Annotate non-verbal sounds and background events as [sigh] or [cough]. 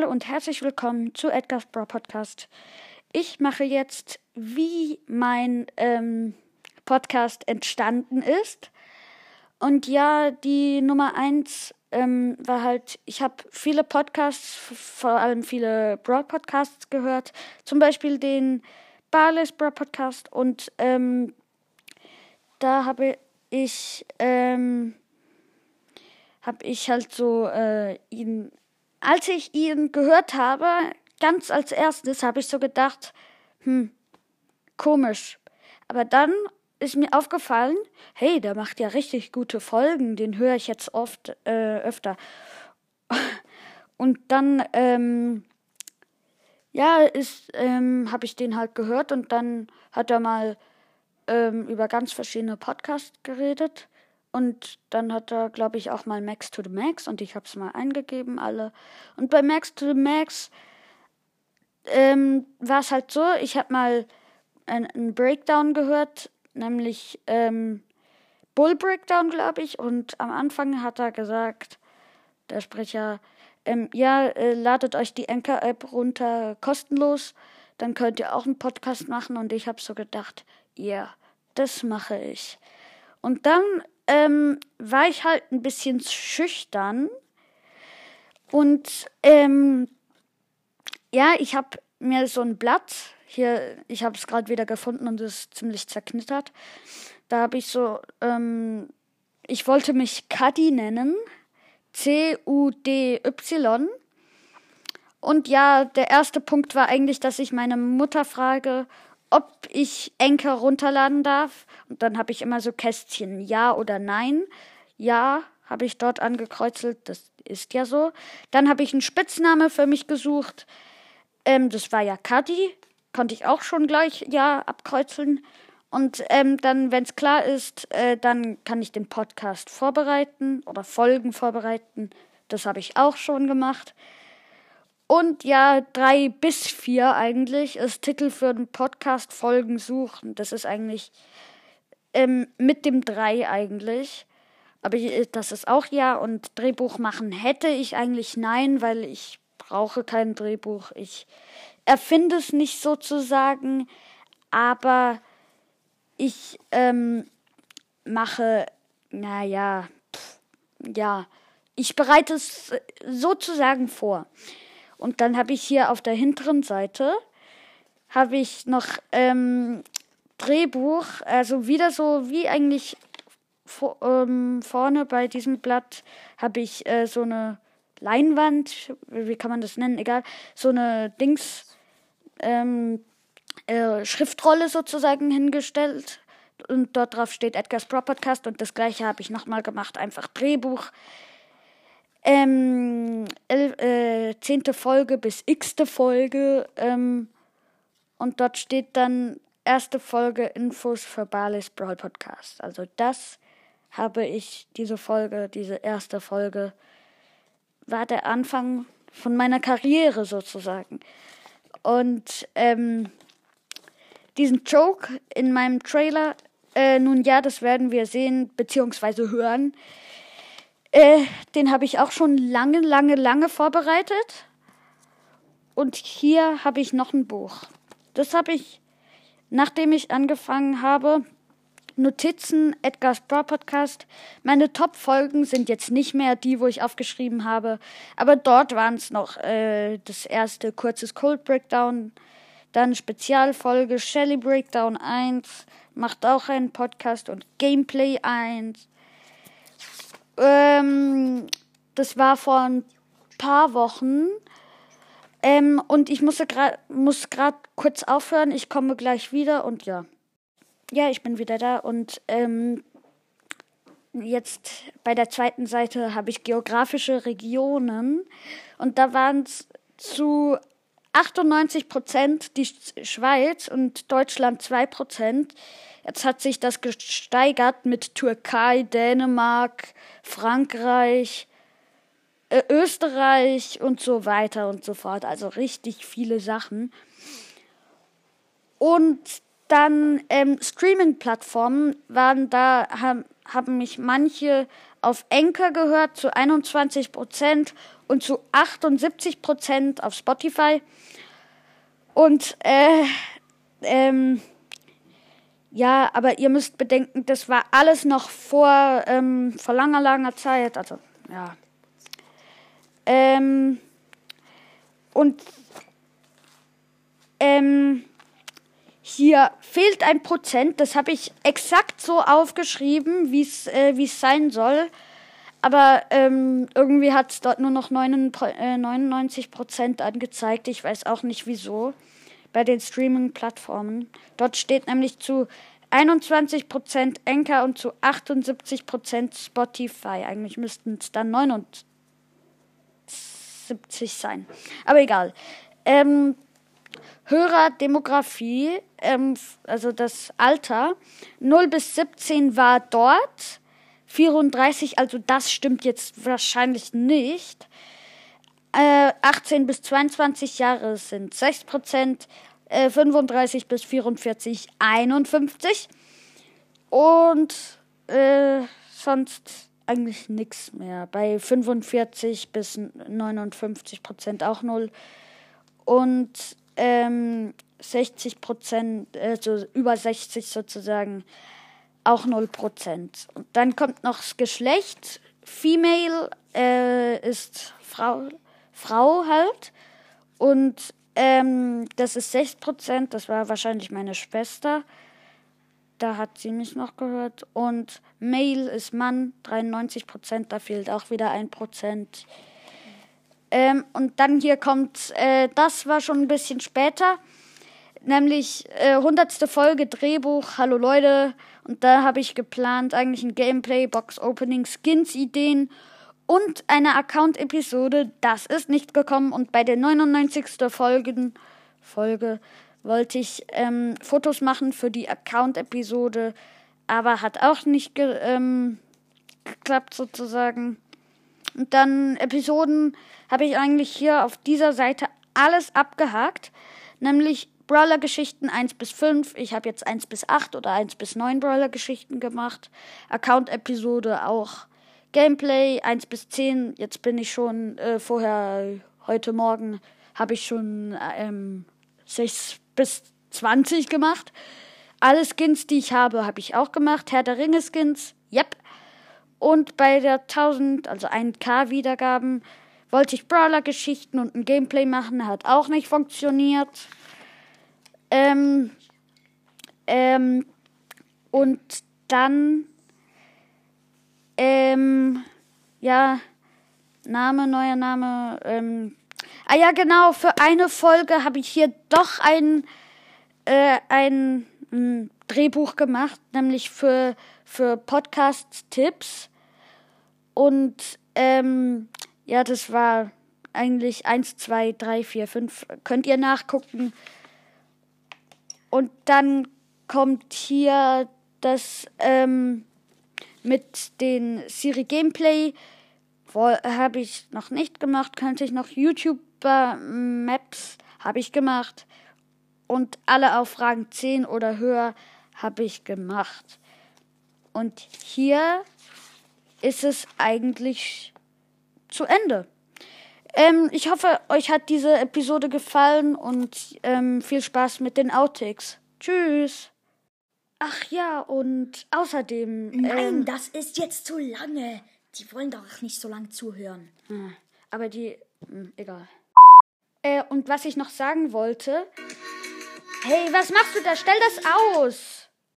Hallo und herzlich willkommen zu Edgar's Bra Podcast. Ich mache jetzt, wie mein ähm, Podcast entstanden ist. Und ja, die Nummer eins ähm, war halt, ich habe viele Podcasts, vor allem viele Broad-Podcasts gehört. Zum Beispiel den Barless Broad Podcast. Und ähm, da habe ich, ähm, habe ich halt so äh, ihn als ich ihn gehört habe, ganz als erstes habe ich so gedacht, hm, komisch. Aber dann ist mir aufgefallen, hey, der macht ja richtig gute Folgen, den höre ich jetzt oft äh, öfter. [laughs] Und dann, ähm, ja, ähm, habe ich den halt gehört und dann hat er mal ähm, über ganz verschiedene Podcasts geredet. Und dann hat er, glaube ich, auch mal Max to the Max und ich habe es mal eingegeben, alle. Und bei Max to the Max ähm, war es halt so, ich habe mal einen Breakdown gehört, nämlich ähm, Bull Breakdown, glaube ich. Und am Anfang hat er gesagt, der Sprecher, ähm, ja, äh, ladet euch die Anchor-App runter kostenlos, dann könnt ihr auch einen Podcast machen. Und ich habe so gedacht, ja, yeah, das mache ich. Und dann ähm, war ich halt ein bisschen schüchtern. Und ähm, ja, ich habe mir so ein Blatt, hier, ich habe es gerade wieder gefunden und es ist ziemlich zerknittert. Da habe ich so, ähm, ich wollte mich Cuddy nennen. C-U-D-Y. Und ja, der erste Punkt war eigentlich, dass ich meine Mutter frage, ob ich Enker runterladen darf. Und dann habe ich immer so Kästchen Ja oder Nein. Ja habe ich dort angekreuzelt, das ist ja so. Dann habe ich einen Spitzname für mich gesucht. Ähm, das war ja Kadi. Konnte ich auch schon gleich Ja abkreuzeln. Und ähm, dann, wenn es klar ist, äh, dann kann ich den Podcast vorbereiten oder Folgen vorbereiten. Das habe ich auch schon gemacht. Und ja, drei bis vier eigentlich ist Titel für den Podcast Folgen suchen. Das ist eigentlich ähm, mit dem drei eigentlich. Aber das ist auch ja. Und Drehbuch machen hätte ich eigentlich nein, weil ich brauche kein Drehbuch. Ich erfinde es nicht sozusagen, aber ich ähm, mache, naja, ja, ich bereite es sozusagen vor. Und dann habe ich hier auf der hinteren Seite habe ich noch ähm, Drehbuch, also wieder so wie eigentlich vor, ähm, vorne bei diesem Blatt habe ich äh, so eine Leinwand, wie kann man das nennen, egal, so eine Dings, ähm, äh, Schriftrolle sozusagen hingestellt. Und dort drauf steht Edgar's Pro Podcast und das gleiche habe ich nochmal gemacht, einfach Drehbuch ähm, elf, äh, zehnte Folge bis x-te Folge. Ähm, und dort steht dann erste Folge Infos für Barley's Brawl Podcast. Also das habe ich, diese Folge, diese erste Folge, war der Anfang von meiner Karriere sozusagen. Und ähm, diesen Joke in meinem Trailer, äh, nun ja, das werden wir sehen bzw. hören. Äh, den habe ich auch schon lange, lange, lange vorbereitet. Und hier habe ich noch ein Buch. Das habe ich, nachdem ich angefangen habe, Notizen, Edgar's Bra Podcast. Meine Top-Folgen sind jetzt nicht mehr die, wo ich aufgeschrieben habe, aber dort waren es noch äh, das erste kurzes Cold Breakdown, dann Spezialfolge Shelly Breakdown 1, macht auch einen Podcast und Gameplay 1. Ähm, das war vor ein paar Wochen. Ähm, und ich musste muss gerade kurz aufhören. Ich komme gleich wieder und ja. Ja, ich bin wieder da und ähm, jetzt bei der zweiten Seite habe ich geografische Regionen und da waren es zu 98 Prozent die Schweiz und Deutschland 2 Prozent. Jetzt hat sich das gesteigert mit Türkei, Dänemark, Frankreich, äh, Österreich und so weiter und so fort. Also richtig viele Sachen. Und dann ähm, Streaming-Plattformen waren da, haben, haben mich manche auf Anchor gehört zu 21 Prozent und zu 78 Prozent auf Spotify. Und äh, ähm, ja, aber ihr müsst bedenken, das war alles noch vor, ähm, vor langer, langer Zeit. Also, ja. Ähm, und ähm, hier fehlt ein Prozent. Das habe ich exakt so aufgeschrieben, wie es äh, sein soll. Aber ähm, irgendwie hat es dort nur noch 99 äh, Prozent angezeigt. Ich weiß auch nicht wieso. Bei den Streaming-Plattformen. Dort steht nämlich zu 21 Prozent Anchor und zu 78 Prozent Spotify. Eigentlich müssten es dann 79 sein. Aber egal. Ähm, Hörerdemografie, ähm, also das Alter, 0 bis 17 war dort, 34, also das stimmt jetzt wahrscheinlich nicht. Äh, 18 bis 22 Jahre sind 6 Prozent, äh, 35 bis 44 51 und äh, sonst eigentlich nichts mehr. Bei 45 bis 59 Prozent auch null und ähm, 60 Prozent, also über 60 sozusagen, auch 0 Prozent. Und dann kommt noch das Geschlecht. Female äh, ist Frau, Frau halt. Und ähm, das ist 6 Prozent. Das war wahrscheinlich meine Schwester. Da hat sie mich noch gehört. Und Male ist Mann, 93 Prozent. Da fehlt auch wieder 1 Prozent. Ähm, und dann hier kommt, äh, das war schon ein bisschen später, nämlich äh, 100. Folge Drehbuch, hallo Leute. Und da habe ich geplant, eigentlich ein Gameplay, Box-Opening, Skins-Ideen und eine Account-Episode. Das ist nicht gekommen. Und bei der 99. Folgen, Folge wollte ich ähm, Fotos machen für die Account-Episode, aber hat auch nicht ge ähm, geklappt sozusagen. Und dann Episoden habe ich eigentlich hier auf dieser Seite alles abgehakt. Nämlich Brawler-Geschichten 1 bis 5. Ich habe jetzt 1 bis 8 oder 1 bis 9 Brawler-Geschichten gemacht. Account-Episode auch. Gameplay 1 bis 10. Jetzt bin ich schon äh, vorher, heute Morgen, habe ich schon ähm, 6 bis 20 gemacht. Alle Skins, die ich habe, habe ich auch gemacht. Herr der Ringe Skins, yep. Und bei der 1000, also 1K Wiedergaben, wollte ich Brawler-Geschichten und ein Gameplay machen, hat auch nicht funktioniert. Ähm, ähm, und dann, ähm, ja, Name, neuer Name, ähm, ah ja, genau, für eine Folge habe ich hier doch ein, äh, ein, ein Drehbuch gemacht, nämlich für, für Podcast-Tipps. Und ähm, ja, das war eigentlich 1, 2, 3, 4, 5. Könnt ihr nachgucken. Und dann kommt hier das ähm, mit den Siri Gameplay. Habe ich noch nicht gemacht. Könnte ich noch YouTuber Maps habe ich gemacht. Und alle auf Fragen 10 oder höher habe ich gemacht. Und hier ist es eigentlich zu Ende. Ähm, ich hoffe, euch hat diese Episode gefallen und ähm, viel Spaß mit den Outtakes. Tschüss. Ach ja, und außerdem. Nein, ähm, das ist jetzt zu lange. Die wollen doch nicht so lange zuhören. Hm, aber die. Hm, egal. Äh, und was ich noch sagen wollte. Hey, was machst du da? Stell das aus!